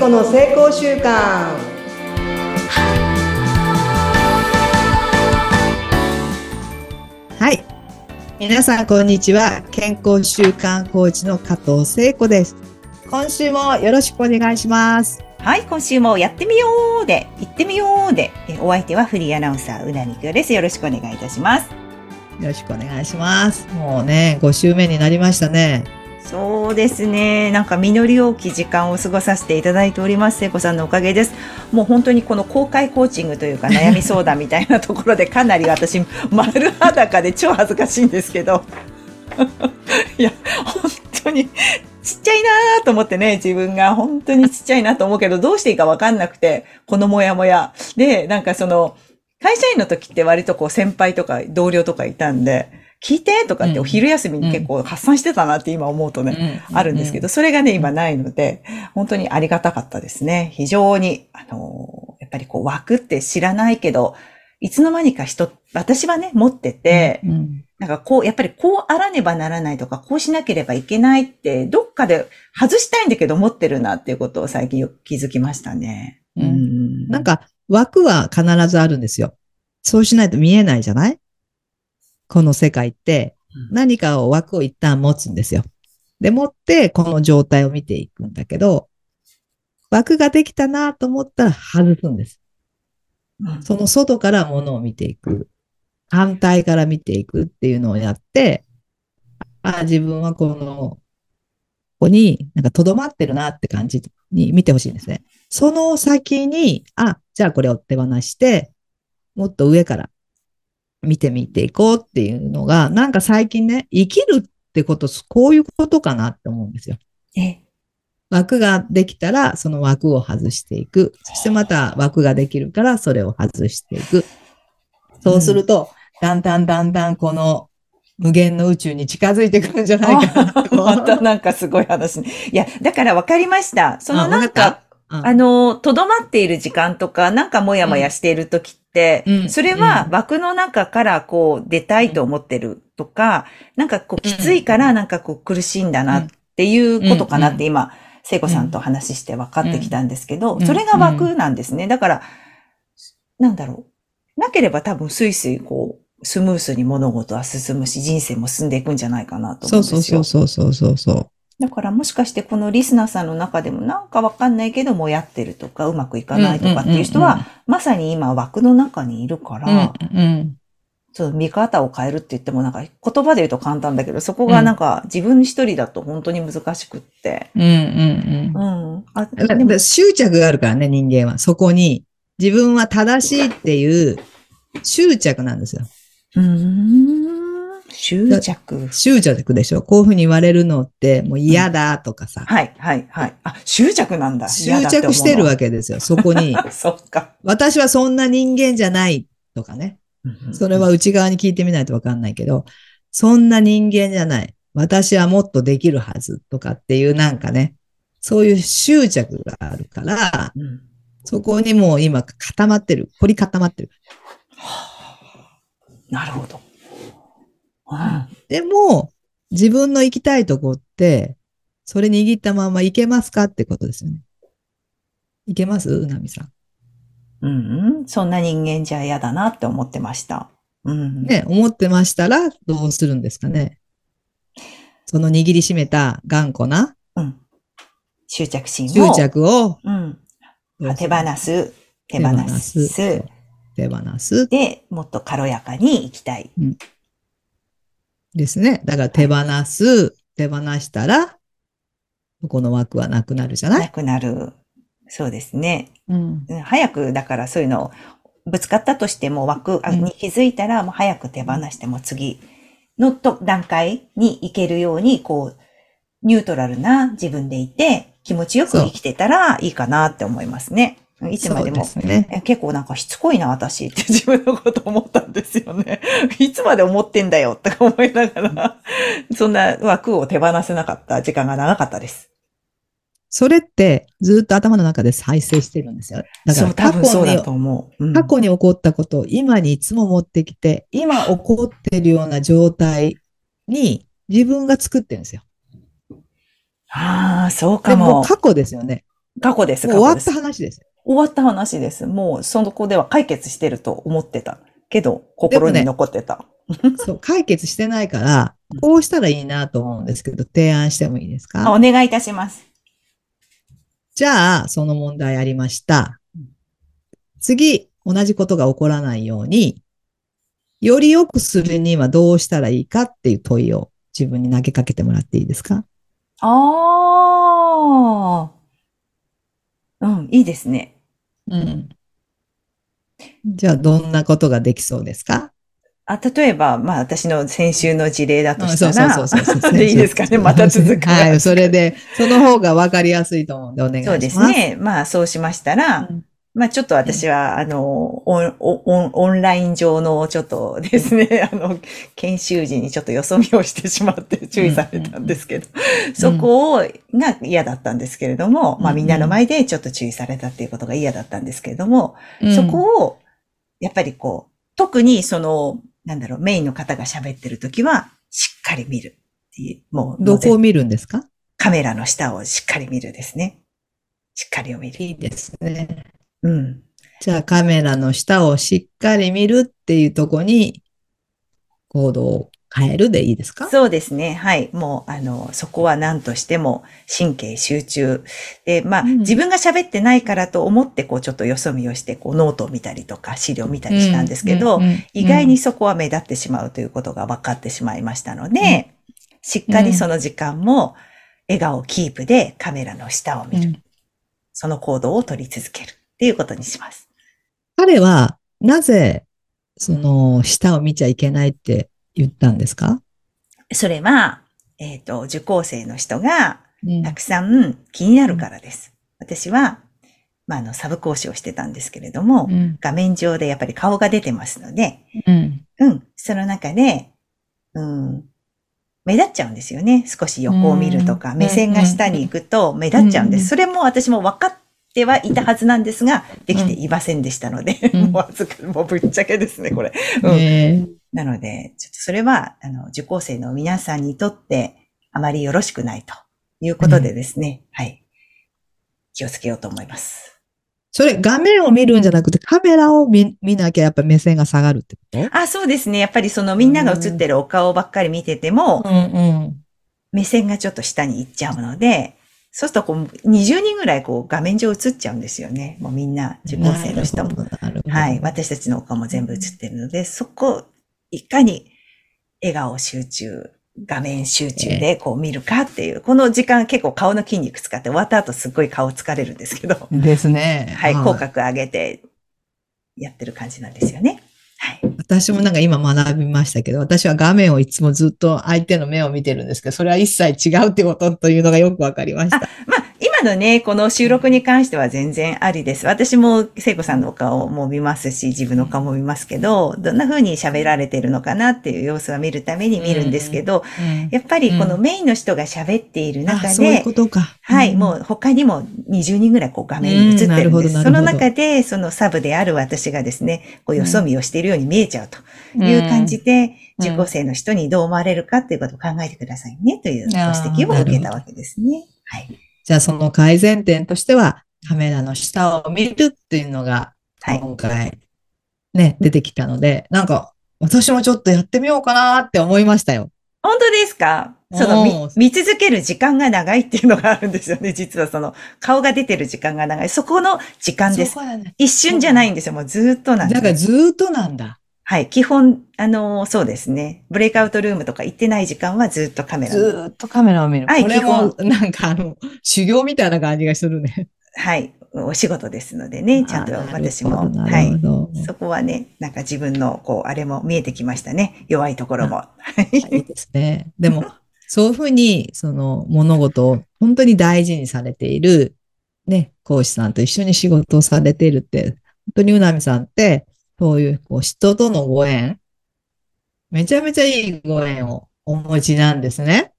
子の成功習慣はい。皆さん、こんにちは。健康習慣コーチの加藤聖子です。今週もよろしくお願いします。はい、今週もやってみようで、行ってみようで、えお相手はフリーアナウンサー、うなみくよです。よろしくお願いいたします。よろしくお願いします。もうね、5週目になりましたね。そうですね。なんか実り多き時間を過ごさせていただいております。聖子さんのおかげです。もう本当にこの公開コーチングというか悩み相談みたいなところでかなり私丸裸で超恥ずかしいんですけど。いや、本当にちっちゃいなと思ってね、自分が本当にちっちゃいなと思うけど、どうしていいかわかんなくて、このモヤモヤ。で、なんかその、会社員の時って割とこう先輩とか同僚とかいたんで、聞いてとかってお昼休みに結構発散してたなって今思うとね、あるんですけど、それがね、今ないので、本当にありがたかったですね。非常に、あの、やっぱりこう枠って知らないけど、いつの間にか人、私はね、持ってて、うんうん。なんかこう、やっぱりこうあらねばならないとか、こうしなければいけないって、どっかで外したいんだけど持ってるなっていうことを最近よく気づきましたね。うん。ん。なんか、枠は必ずあるんですよ。そうしないと見えないじゃない？この世界ってうん何かを枠を一旦持つんですよ。で、持ってこの状態を見ていくんだけど、枠ができたなと思ったら外すんです。うんその外からものを見ていく。反対から見ていくっていうのをやって、あ自分はこの、ここになんか留まってるなって感じに見てほしいんですね。その先に、あ、じゃあこれを手放して、もっと上から見てみていこうっていうのが、なんか最近ね、生きるってこと、こういうことかなって思うんですよ。え、枠ができたら、その枠を外していく。そしてまた枠ができるから、それを外していく。そうすると、だんだんだんだんこの無限の宇宙に近づいてくるんじゃないかなと。またなんかすごい話ね。いや、だから分かりました。そのなんかあの、とどまっている時間とか、なんかもやもやしている時って、うんそれはうん枠の中からこう出たいと思ってるとか、なんかこうきついからなんかこう苦しいんだなっていうことかなって今、聖子さんと話して分かってきたんですけど、うんそれが枠なんですね。だから、なんだろう。なければ多分スイスイこう、スムースに物事は進むし、人生も進んでいくんじゃないかなと思そううんですよ。そうそうそうそうそう。だからもしかしてこのリスナーさんの中でもなんかわかんないけどもやってるとかうまくいかないとかっていう人は、まさに今枠の中にいるから、うん、うん。ちょっと見方を変えるって言ってもなんか言葉で言うと簡単だけど、そこがなんか自分一人だと本当に難しくって。うん、うん、ううん。ん。あ、だでもだ執着があるからね、人間は。そこに、自分は正しいっていう執着なんですよ。うーん。執着。執着でしょ？こういうふうに言われるのって、もう嫌だとかさ。はい、はい、はい。あ、執着なんだ。執着してるわけですよ。そこに。け。そっか。私はそんな人間じゃないとかね。それは内側に聞いてみないとわかんないけど、そんな人間じゃない。私はもっとできるはずとかっていうなんかね、そういう執着があるから、うん、そこにもう今固まってる。凝り固まってる。なるほど。うんでも、自分の行きたいとこって、それ握ったまま行けますかってことですよね。行けます？うなみさん。うんうん、そんな人間じゃ嫌だなって思ってました。うん。ね、思ってましたらどうするんですかね。その握りしめた頑固なうん。執着心を。執着をうん。手放す。手放す。す手放すで、もっと軽やかに生きたい。ですね。だから手放す、手放したら、この枠はなくなるじゃなないくなる。そうですね。うん。うん早く、だからそういうの、ぶつかったとしても枠に気づいたら、もう早く手放しても次のと段階に行けるように、こう、ニュートラルな自分でいて、気持ちよく生きてたらいいかなって思いますね。いつまでも。ですね。え結構なんかしつこいな、私って 自分のこと思ったんですよね。いつまで思ってんだよって思いながら、そんな枠を手放せなかった時間が長かったです。それってずっと頭の中で再生してるんですよ。だから多過去に分そうだと思う。うん過去に起こったことを今にいつも持ってきて、今起こってるような状態に自分が作ってるんですよ。ああ、そうでかも。も過去ですよね。過去です、もう終わった過去です。話です。終わった話です。もう、その子では解決してると思ってた。けど、心に残ってた。そう、解決してないから、こうしたらいいなと思うんですけど、提案してもいいですあかお願いいたします。じゃあ、その問題ありました。次、同じことが起こらないように、より良くするにはどうしたらいいかっていう問いを自分に投げかけてもらっていいですか？ああ。うん、いいですね。うん。じゃあ、どんなことができそうですか？あ、例えば、まあ、私の先週の事例だとうんしたそうら、そうそうそうそう。でいいですかねまた続く。はい、それで、その方が分かりやすいと思うんでお願いしそうます。ですね。まあ、そうしましたら、うんまあ、ちょっと私は、あの、オン、オン、オンライン上のちょっとですね、あの、研修時にちょっとよそ見をしてしまって注意されたんですけど、そこを、が嫌だったんですけれども、まあ、うんみんなの前でちょっと注意されたっていうことが嫌だったんですけれども、うん。そこを、やっぱりこう、特にその、なんだろう、メインの方が喋ってるときは、しっかり見るっていう、もう、どこを見るんですか？カメラの下をしっかり見るですね。しっかりを見る。いいですね。うん。じゃあカメラの下をしっかり見るっていうとこに行動を変えるでいいですか？そうですね。はい。もう、あの、そこは何としても神経集中。で、まあ、うん自分が喋ってないからと思って、こう、ちょっとよそ見をして、こう、ノートを見たりとか、資料を見たりしたんですけど、うんうんうん意外にそこは目立ってしまうということが分かってしまいましたので、しっかりその時間も、笑顔キープでカメラの下を見る。うんその行動を取り続けるっていうことにします。彼はなぜその下を見ちゃいけないって言ったんですか？それは、えっ、と、受講生の人が、うん。たくさん気になるからです。私は、まあ、あの、サブ講師をしてたんですけれども、うん。画面上でやっぱり顔が出てますので、うん。うん、その中で、うん、目立っちゃうんですよね。少し横を見るとか、うん。目線が下に行くと目立っちゃうんでうん。す。それも私も分かってはいたはずなんですが、できていませんでしたので、うんもう預かもうぶっちゃけですね、これ。うんえなので、ちょっとそれは、あの、受講生の皆さんにとって、あまりよろしくないということでですね、はい。気をつけようと思います。それ画面を見るんじゃなくてカメラを見見なきゃやっぱ目線が下がるってこと？あ、そうですね。やっぱりそのみんなが映ってるお顔ばっかり見てても、うんうん目線がちょっと下に行っちゃうので、そうするとこう、20人ぐらいこう画面上映っちゃうんですよね。もうみんな受講生の人も。はい。私たちのお顔も全部映ってるので、そこ、いかに笑顔集中、画面集中でこう見るかっていう、この時間結構顔の筋肉使って終わった後すっごい顔疲れるんですけど、ですね。はい。口角上げてやってる感じなんですよね。私もなんか今学びましたけど、私は画面をいつもずっと相手の目を見てるんですけど、それは一切違うってことというのがよくわかりました。まあ、のね、この収録に関しては全然ありです。私も聖子さんのお顔も見ますし、自分の顔も見ますけど、どんな風に喋られてるのかなっていう様子は見るために見るんですけど、やっぱりこのメインの人が喋っている中あそういうで、ことか。はい、うんもう他にも20人ぐらいこう画面に映ってるんです。その中で、そのサブである私がですね、こうよそ見をしているように見えちゃうという感じで、うん受講生の人にどう思われるかっていうことを考えてくださいねというご指摘を受けたわけですね。はい。じゃあその改善点としては、カメラの下を見るっていうのが、はい今回、ね、出てきたので、なんか、私もちょっとやってみようかなって思いましたよ。本当ですか？その見見続ける時間が長いっていうのがあるんですよね。実はその顔が出てる時間が長い。そこの時間です。ね。一瞬じゃないんですよ。もうずーっとなんですだからずーっとなんだ。はい。基本、あのーそうですね。ブレイクアウトルームとか行ってない時間はずーっとカメラずっとカメラを見る。はいこれも、なんかあの、修行みたいな感じがするね。はい。お仕事ですのでね。ちゃんと私も。はい。そこはね、なんか自分の、こう、あれも見えてきましたね。弱いところも。はいいいですね。でも、そういうふうに、その物事を本当に大事にされている、ね、講師さんと一緒に仕事をされているって、本当にうなみさんって、そういう、こう、人とのご縁、めちゃめちゃいいご縁をお持ちなんですね。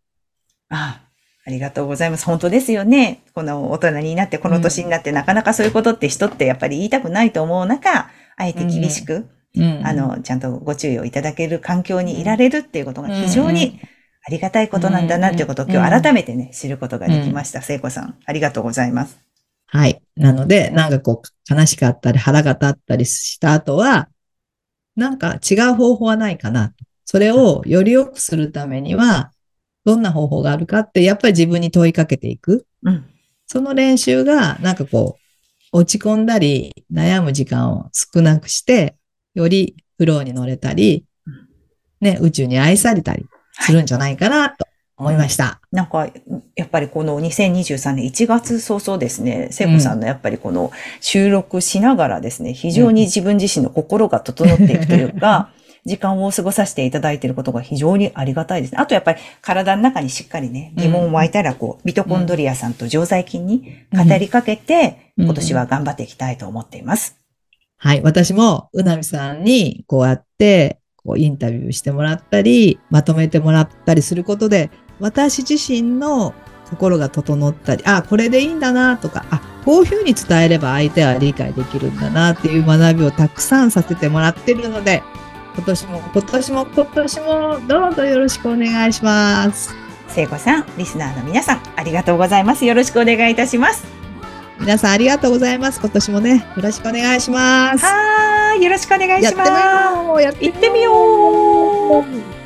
あありがとうございます。本当ですよね。この大人になって、この年になって、なかなかそういうことって人ってやっぱり言いたくないと思う中、あえて厳しく、うん。あの、ちゃんとご注意をいただける環境にいられるっていうことが非常にありがたいことなんだなっていうことを今日改めてね、知ることができました。聖子さん、ありがとうございます。はい。なので、なんかこう、悲しかったり腹が立ったりした後は、なんか違う方法はないかな。それをより良くするためには、どんな方法があるかって、やっぱり自分に問いかけていく。うん。その練習が、なんかこう、落ち込んだり、悩む時間を少なくして、よりフローに乗れたり、ね、宇宙に愛されたりするんじゃないかなと思いました。なんか、やっぱりこの2023年1月早々ですね、聖子さんのやっぱりこの収録しながらですね、非常に自分自身の心が整っていくというか、時間を過ごさせていただいていることが非常にありがたいですね。あとやっぱり体の中にしっかりね、疑問湧いたらこう、ミトコンドリアさんと常在菌に語りかけて、うん今年は頑張っていきたいと思っています。はい。私も、うなみさんに、こうやって、こう、インタビューしてもらったり、まとめてもらったりすることで、私自身の心が整ったり、あ、これでいいんだなとか、あ、こういうふうに伝えれば相手は理解できるんだなっていう学びをたくさんさせてもらってるので、今年も、今年も、今年も、どうぞよろしくお願いします。聖子さん、リスナーの皆さん、ありがとうございます。よろしくお願いいたします。皆さんありがとうございます。今年もね、よろしくお願します。はーい、よろしくお願いしやってみます。ようやってみよう